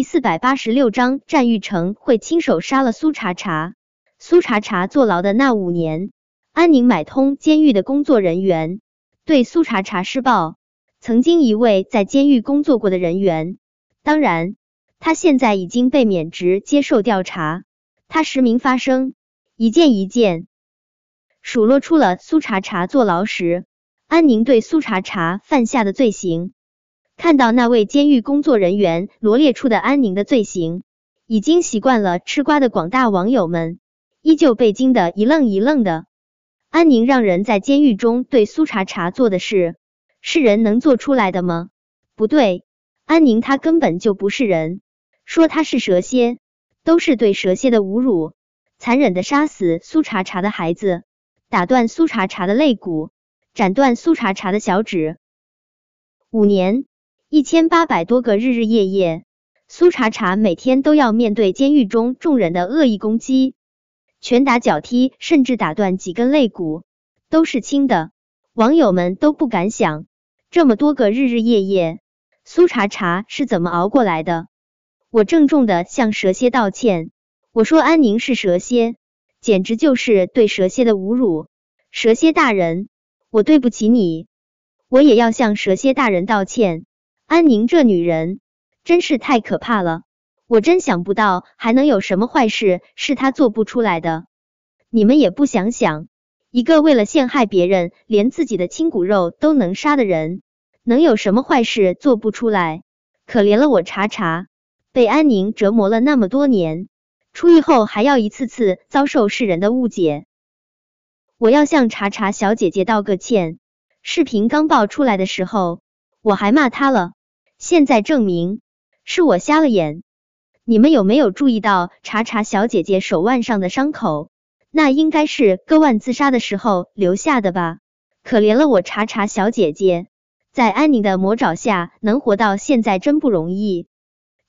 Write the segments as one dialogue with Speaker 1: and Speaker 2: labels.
Speaker 1: 第四百八十六章，战玉成会亲手杀了苏茶茶。苏茶茶坐牢的那五年，安宁买通监狱的工作人员，对苏茶茶施暴。曾经一位在监狱工作过的人员，当然，他现在已经被免职接受调查。他实名发声，一件一件数落出了苏茶茶坐牢时安宁对苏茶茶犯下的罪行。看到那位监狱工作人员罗列出的安宁的罪行，已经习惯了吃瓜的广大网友们依旧被惊得一愣一愣的。安宁让人在监狱中对苏茶茶做的事。是人能做出来的吗？不对，安宁他根本就不是人。说他是蛇蝎，都是对蛇蝎的侮辱。残忍的杀死苏茶茶的孩子，打断苏茶茶的肋骨，斩断苏茶茶的小指。五年，一千八百多个日日夜夜，苏茶茶每天都要面对监狱中众人的恶意攻击，拳打脚踢，甚至打断几根肋骨，都是轻的。网友们都不敢想。这么多个日日夜夜，苏茶茶是怎么熬过来的？我郑重的向蛇蝎道歉。我说安宁是蛇蝎，简直就是对蛇蝎的侮辱。蛇蝎大人，我对不起你，我也要向蛇蝎大人道歉。安宁这女人真是太可怕了，我真想不到还能有什么坏事是她做不出来的。你们也不想想。一个为了陷害别人，连自己的亲骨肉都能杀的人，能有什么坏事做不出来？可怜了我查查，被安宁折磨了那么多年，出狱后还要一次次遭受世人的误解。我要向查查小姐姐道个歉。视频刚爆出来的时候，我还骂她了，现在证明是我瞎了眼。你们有没有注意到查查小姐姐手腕上的伤口？那应该是割腕自杀的时候留下的吧？可怜了我查查小姐姐，在安宁的魔爪下能活到现在真不容易。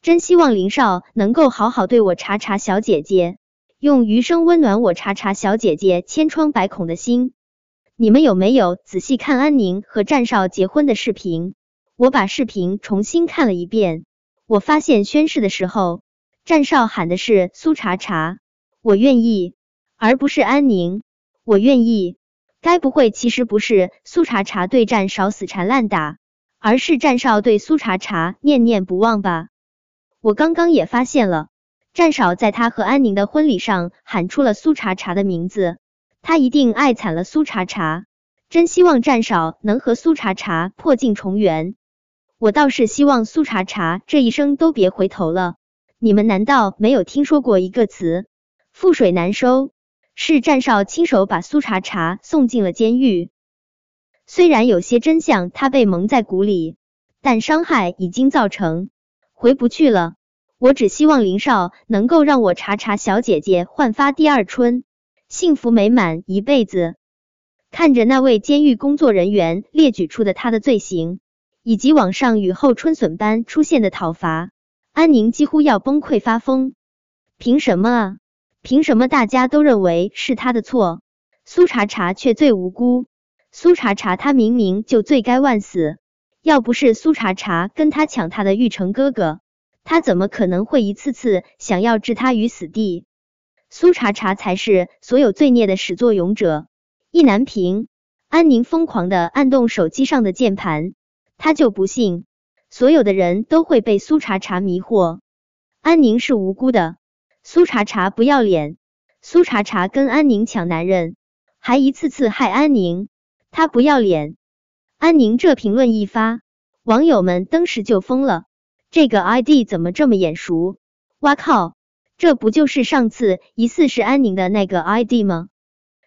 Speaker 1: 真希望林少能够好好对我查查小姐姐，用余生温暖我查查小姐姐千疮百孔的心。你们有没有仔细看安宁和战少结婚的视频？我把视频重新看了一遍，我发现宣誓的时候，战少喊的是苏茶茶，我愿意。而不是安宁，我愿意。该不会其实不是苏茶茶对战少死缠烂打，而是战少对苏茶茶念念不忘吧？我刚刚也发现了，战少在他和安宁的婚礼上喊出了苏茶茶的名字，他一定爱惨了苏茶茶。真希望战少能和苏茶茶破镜重圆。我倒是希望苏茶茶这一生都别回头了。你们难道没有听说过一个词“覆水难收”？是战少亲手把苏茶茶送进了监狱。虽然有些真相他被蒙在鼓里，但伤害已经造成，回不去了。我只希望林少能够让我茶茶小姐姐焕发第二春，幸福美满一辈子。看着那位监狱工作人员列举出的他的罪行，以及网上雨后春笋般出现的讨伐，安宁几乎要崩溃发疯。凭什么啊？凭什么大家都认为是他的错，苏茶茶却最无辜？苏茶茶他明明就罪该万死，要不是苏茶茶跟他抢他的玉成哥哥，他怎么可能会一次次想要置他于死地？苏茶茶才是所有罪孽的始作俑者。意难平，安宁疯狂的按动手机上的键盘，他就不信所有的人都会被苏茶茶迷惑，安宁是无辜的。苏茶茶不要脸，苏茶茶跟安宁抢男人，还一次次害安宁，他不要脸。安宁这评论一发，网友们登时就疯了。这个 ID 怎么这么眼熟？哇靠，这不就是上次疑似是安宁的那个 ID 吗？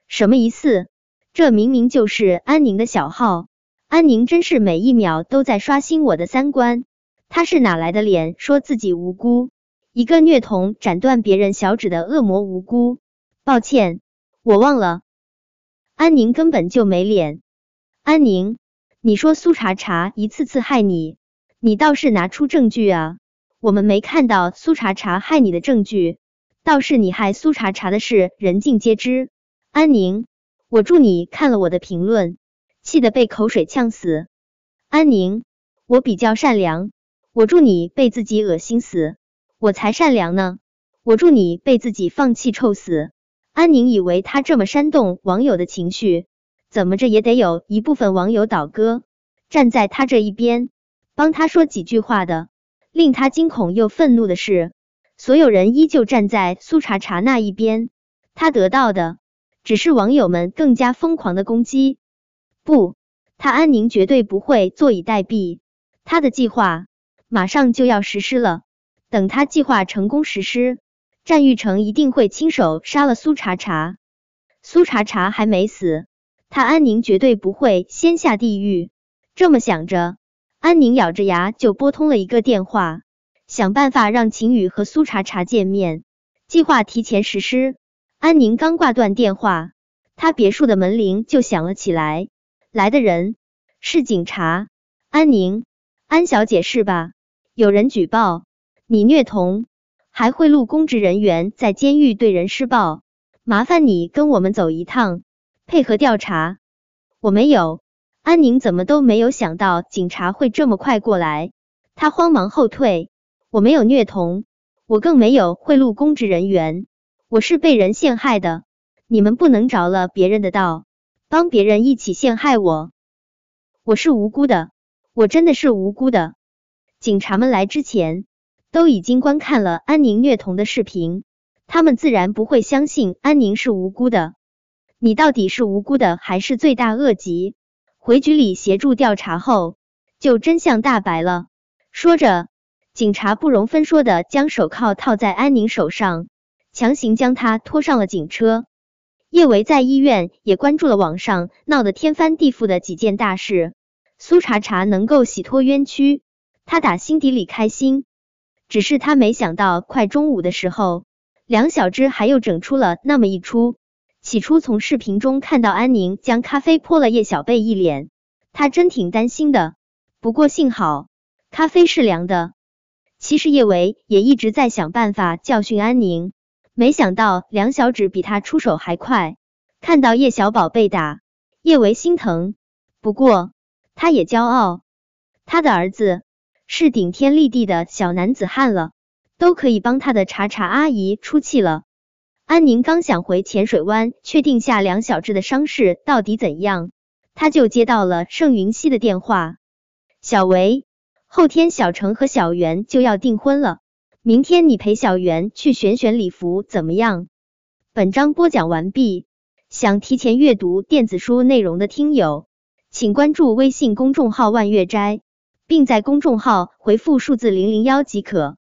Speaker 1: 什么疑似？这明明就是安宁的小号。安宁真是每一秒都在刷新我的三观。他是哪来的脸说自己无辜？一个虐童斩断别人小指的恶魔无辜，抱歉，我忘了。安宁根本就没脸。安宁，你说苏茶茶一次次害你，你倒是拿出证据啊！我们没看到苏茶茶害你的证据，倒是你害苏茶茶的事人尽皆知。安宁，我祝你看了我的评论，气得被口水呛死。安宁，我比较善良，我祝你被自己恶心死。我才善良呢，我祝你被自己放弃臭死。安宁以为他这么煽动网友的情绪，怎么着也得有一部分网友倒戈，站在他这一边，帮他说几句话的。令他惊恐又愤怒的是，所有人依旧站在苏茶茶那一边，他得到的只是网友们更加疯狂的攻击。不，他安宁绝对不会坐以待毙，他的计划马上就要实施了。等他计划成功实施，战玉成一定会亲手杀了苏茶茶。苏茶茶还没死，他安宁绝对不会先下地狱。这么想着。安宁咬着牙就拨通了一个电话，想办法让秦宇和苏茶茶见面，计划提前实施。安宁刚挂断电话，他别墅的门铃就响了起来。来的人是警察。安宁，安小姐是吧？有人举报你虐童，还贿赂公职人员，在监狱对人施暴，麻烦你跟我们走一趟，配合调查。我没有。安宁怎么都没有想到警察会这么快过来，他慌忙后退。我没有虐童，我更没有贿赂公职人员，我是被人陷害的。你们不能着了别人的道，帮别人一起陷害我。我是无辜的，我真的是无辜的。警察们来之前都已经观看了安宁虐童的视频，他们自然不会相信安宁是无辜的。你到底是无辜的还是罪大恶极？回局里协助调查后，就真相大白了。说着，警察不容分说的将手铐套在安宁手上，强行将他拖上了警车。叶维在医院也关注了网上闹得天翻地覆的几件大事。苏茶茶能够洗脱冤屈，他打心底里开心。只是他没想到，快中午的时候，梁小芝还又整出了那么一出。起初从视频中看到安宁将咖啡泼了叶小贝一脸，他真挺担心的。不过幸好咖啡是凉的。其实叶维也一直在想办法教训安宁，没想到梁小芷比他出手还快。看到叶小宝被打，叶维心疼，不过他也骄傲，他的儿子是顶天立地的小男子汉了，都可以帮他的茶茶阿姨出气了。安宁刚想回浅水湾确定下梁小志的伤势到底怎样，他就接到了盛云熙的电话。小维，后天小程和小袁就要订婚了，明天你陪小袁去选选礼服怎么样？本章播讲完毕。想提前阅读电子书内容的听友，请关注微信公众号万月斋，并在公众号回复数字零零幺即可。